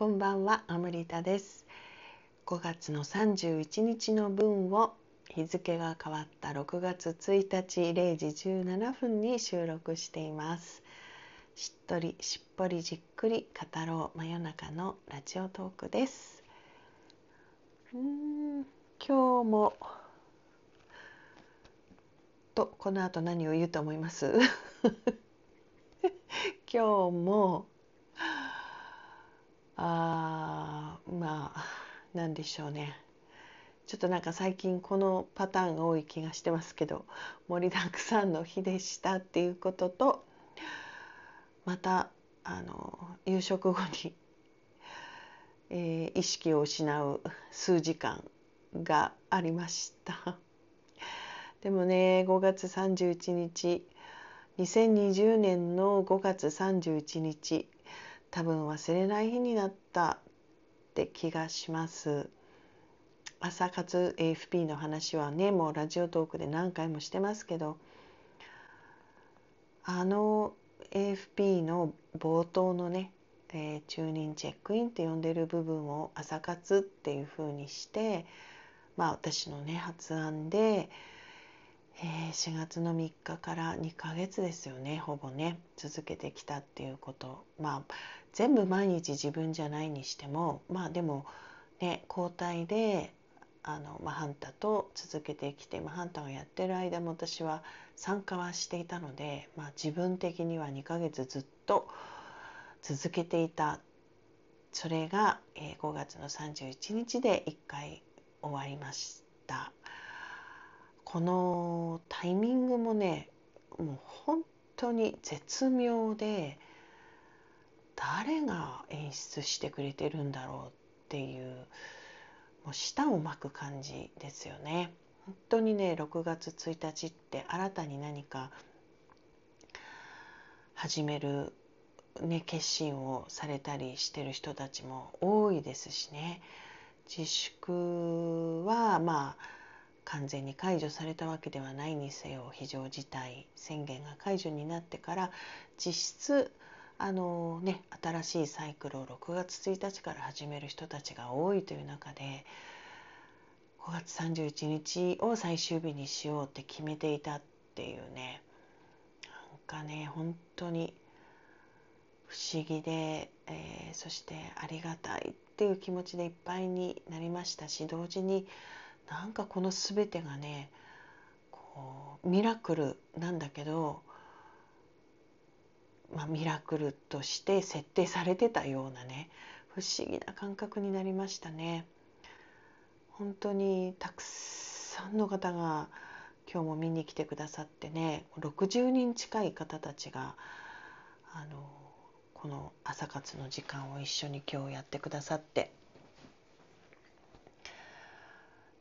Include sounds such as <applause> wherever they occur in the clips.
こんばんはアムリタです。5月の31日の分を日付が変わった6月1日0時17分に収録しています。しっとりしっぽりじっくり語ろう真夜中のラジオトークです。うん今日もとこの後何を言うと思います？<laughs> 今日もあまあ何でしょうね。ちょっとなんか最近このパターンが多い気がしてますけど盛りだくさんの日でしたっていうこととまたあの夕食後に、えー、意識を失う数時間がありました。でもね5月31日2020年の5月31日多分忘れない日になったって気がします。朝活 AFP の話はねもうラジオトークで何回もしてますけどあの AFP の冒頭のね、えー、中任チェックインって呼んでる部分を朝活っていう風にしてまあ私のね発案で、えー、4月の3日から2ヶ月ですよねほぼね続けてきたっていうこと。まあ全部毎日自分じゃないにしてもまあでもね交代であの、まあ、ハンタと続けてきて、まあ、ハンタがやってる間も私は参加はしていたので、まあ、自分的には2ヶ月ずっと続けていた。それが、えー、5月の31日で1回終わりました。このタイミングもねもう本当に絶妙で誰が演出してくれてるんだろうっていうもう舌を巻く感じですよね。本当にね6月1日って新たに何か始める、ね、決心をされたりしてる人たちも多いですしね自粛はまあ完全に解除されたわけではないにせよ非常事態宣言が解除になってから実質あのね新しいサイクルを6月1日から始める人たちが多いという中で5月31日を最終日にしようって決めていたっていうねなんかね本当に不思議で、えー、そしてありがたいっていう気持ちでいっぱいになりましたし同時になんかこの全てがねこうミラクルなんだけどまあ、ミラクルとして設定されてたようなね不思議な感覚になりましたね。本当にたくさんの方が今日も見に来てくださってね60人近い方たちがあのこの朝活の時間を一緒に今日やってくださって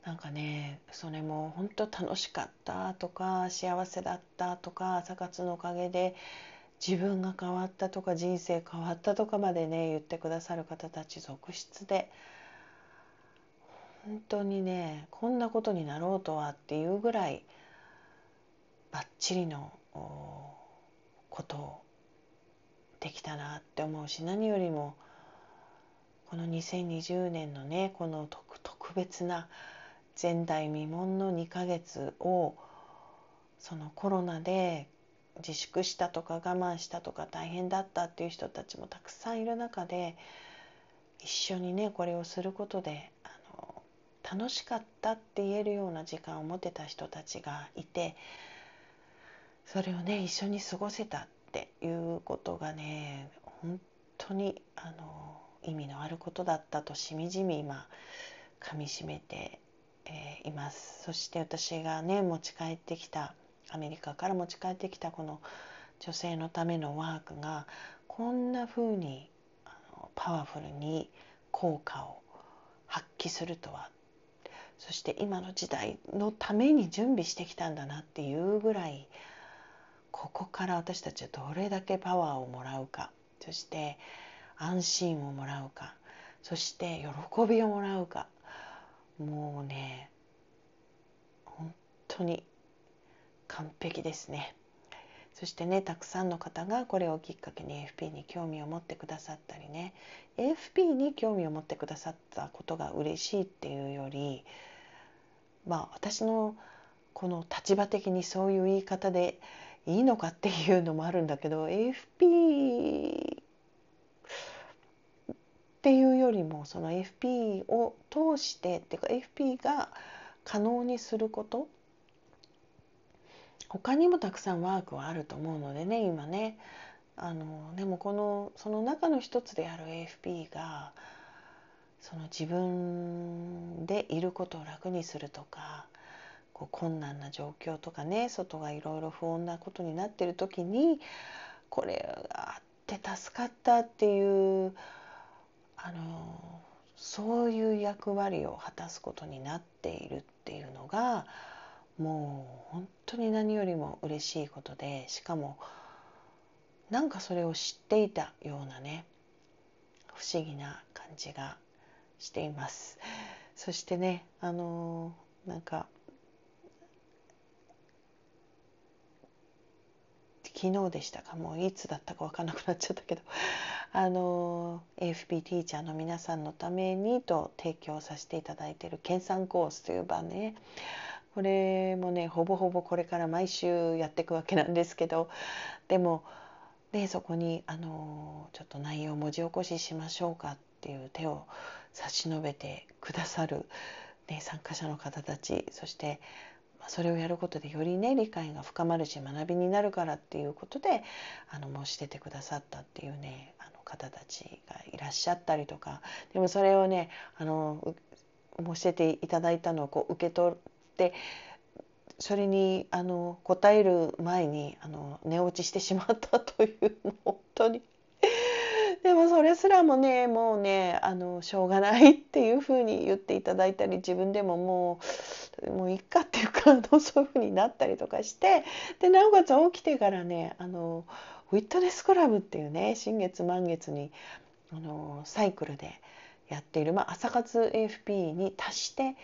なんかねそれも本当楽しかったとか幸せだったとか朝活のおかげで自分が変わったとか人生変わったとかまでね言ってくださる方たち続出で本当にねこんなことになろうとはっていうぐらいバッチリのことをできたなって思うし何よりもこの2020年のねこの特別な前代未聞の2ヶ月をそのコロナで自粛したとか我慢したとか大変だったっていう人たちもたくさんいる中で一緒にねこれをすることであの楽しかったって言えるような時間を持てた人たちがいてそれをね一緒に過ごせたっていうことがね本当にあの意味のあることだったとしみじみ今かみしめて、えー、います。そして私がね持ち帰ってきたアメリカから持ち帰ってきたこの女性のためのワークがこんな風にパワフルに効果を発揮するとは。そして今の時代のために準備してきたんだなっていうぐらいここから私たちはどれだけパワーをもらうか。そして安心をもらうか。そして喜びをもらうか。もうね本当に完璧ですね。そしてねたくさんの方がこれをきっかけに AFP に興味を持ってくださったりね。AFP に興味を持ってくださったことが嬉しいっていうよりまあ私のこの立場的にそういう言い方でいいのかっていうのもあるんだけど AFP っていうよりもその AFP を通してっていうか AFP が可能にすること他にもたくさんワークはあると思うのでね今ね。あのでもこのその中の一つである AFP がその自分でいることを楽にするとかこう困難な状況とかね外がいろいろ不穏なことになってる時にこれがあって助かったっていうあのそういう役割を果たすことになっているっていうのがもう本当に何よりも嬉しいことでしかもなんかそれを知っていたようなね不思議な感じがしています。そしてねあのなんか昨日でしたか？もういつだったか分かんなくなっちゃったけど。あの AFP ティーチャーの皆さんのためにと提供させていただいている研鑽コースという場ね。これもねほぼほぼこれから毎週やっていくわけなんですけどでもでそこにあのちょっと内容を文字起こししましょうかっていう手を差し伸べてくださる、ね、参加者の方たちそしてそれをやることでよりね理解が深まるし学びになるからっていうことであの申し出てくださったっていうねあの方たちがいらっしゃったりとかでもそれをねあの申し出ていただいたのをこう受け取ってそれにあの答える前にあの寝落ちしてしまったという本当に。でもそれすらもねもうねあのしょうがないっていうふうに言っていただいたり自分でももうもういっかっていうかそういうふうになったりとかしてでなおかつ起きてからねあのウィットネスクラブっていうね新月満月にあのサイクルでやっている、まあ、朝活 AFP に足して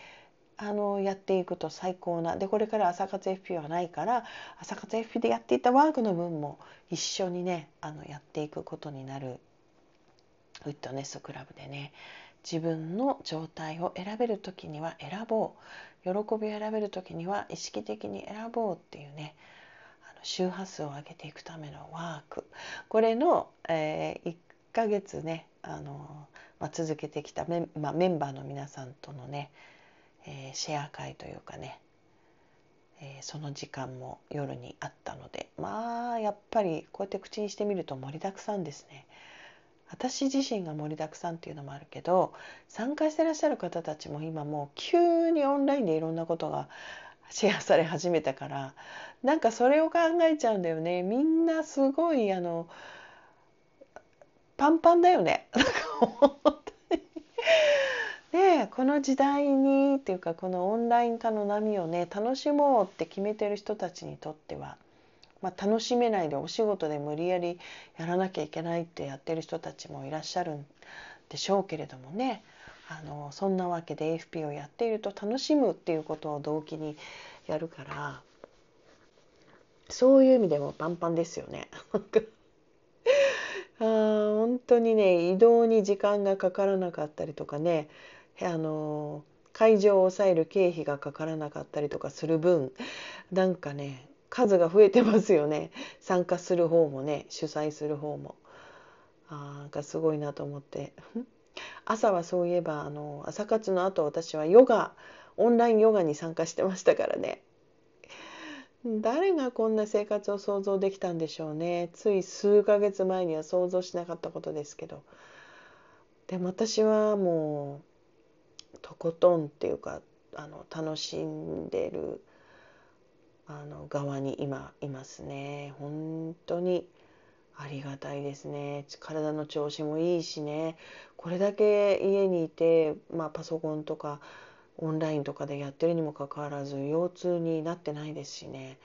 あのやっていくと最高な。でこれから朝活 FP はないから朝活 FP でやっていたワークの分も一緒にねあのやっていくことになるフィットネスクラブでね自分の状態を選べる時には選ぼう。喜びを選べる時には意識的に選ぼうっていうねあの周波数を上げていくためのワーク。これの、えー、1ヶ月ねあの、まあ、続けてきたメン,、まあ、メンバーの皆さんとのね、えー、シェア会というかねえー、その時間も夜にあったのでまあやっぱりこうやって口にしてみると盛りだくさんですね。私自身が盛りだくさんっていうのもあるけど参加してらっしゃる方たちも今もう急にオンラインでいろんなことがシェアされ始めたからなんかそれを考えちゃうんだよねみんなすごいあのパンパンだよね。この時代にっていうかこのオンライン化の波をね楽しもうって決めてる人たちにとってはまあ、楽しめないでお仕事で無理やりやらなきゃいけないってやってる人たちもいらっしゃるんでしょうけれどもねあのそんなわけで AFP をやっていると楽しむっていうことを動機にやるからそういう意味でもパンパンですよね。<laughs> あ本当にね移動に時間がかからなかったりとかねあの会場を抑える経費がかからなかったりとかする分なんかね数が増えてますよね。参加する方もね主催する方も。あなんかすごいなと思って。朝はそういえばあの朝活の後私はヨガオンラインヨガに参加してましたからね。誰がこんな生活を想像できたんでしょうね。つい数ヶ月前には想像しなかったことですけど。でも私はもうとことんっていうかあの楽しんでるあの側に今いますね。本当にありがたいですね。体の調子もいいしね。これだけ家にいて、まあ、パソコンとかオンラインとかでやってるにもかかわらず腰痛になってないですしね。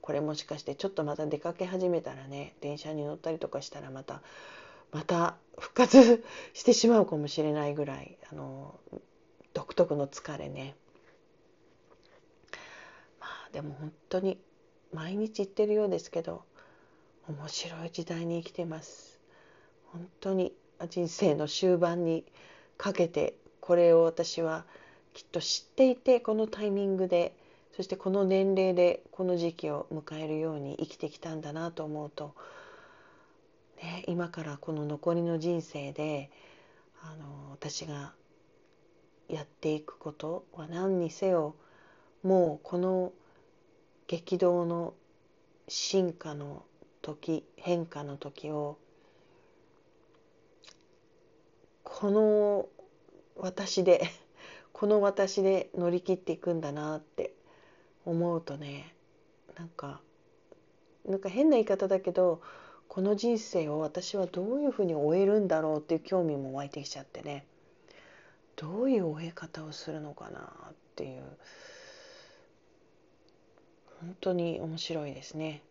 これもしかしてちょっとまた出かけ始めたらね電車に乗ったりとかしたらまたまた復活してしまうかもしれないぐらいあの独特の疲れね。まあでも本当に毎日行ってるようですけど面白い時代に生きてます。本当に人生の終盤にかけてこれを私はきっと知っていてこのタイミングでそしてこの年齢でこの時期を迎えるように生きてきたんだなと思うと、ね、今からこの残りの人生であの私がやっていくことは何にせよもうこの激動の進化の時変化の時をこの私で <laughs> この私で乗り切っていくんだなって思うとねなんかなんか変な言い方だけどこの人生を私はどういうふうに終えるんだろうっていう興味も湧いてきちゃってね。どういう終え方をするのかなっていう本当に面白いですね。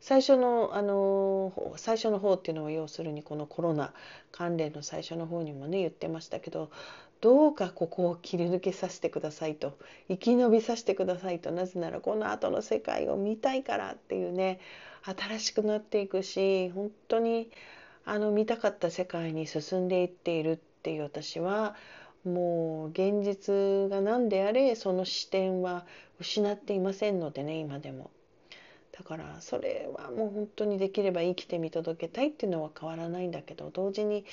最初のあの最初の方っていうのは要するにこのコロナ関連の最初の方にもね言ってましたけどどうかここを切り抜けさせてくださいと生き延びさせてくださいとなぜならこの後の世界を見たいからっていうね新しくなっていくし本当にあの見たかった世界に進んでいっているっていう私はもう現実が何であれその視点は失っていませんのでね今でも。だからそれはもう本当にできれば生きて見届けたいっていうのは変わらないんだけど同時に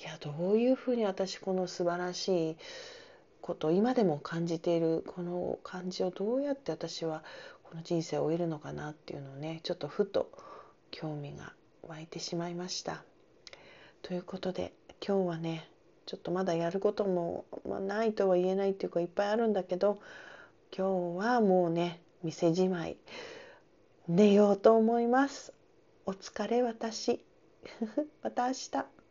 いやどういうふうに私この素晴らしいこと今でも感じているこの感じをどうやって私はこの人生を終えるのかなっていうのをねちょっとふと興味が湧いてしまいました。ということで今日はねちょっとまだやることも、まあ、ないとは言えないっていうかいっぱいあるんだけど今日はもうね店じまい寝ようと思います。お疲れ私。<laughs> また明日。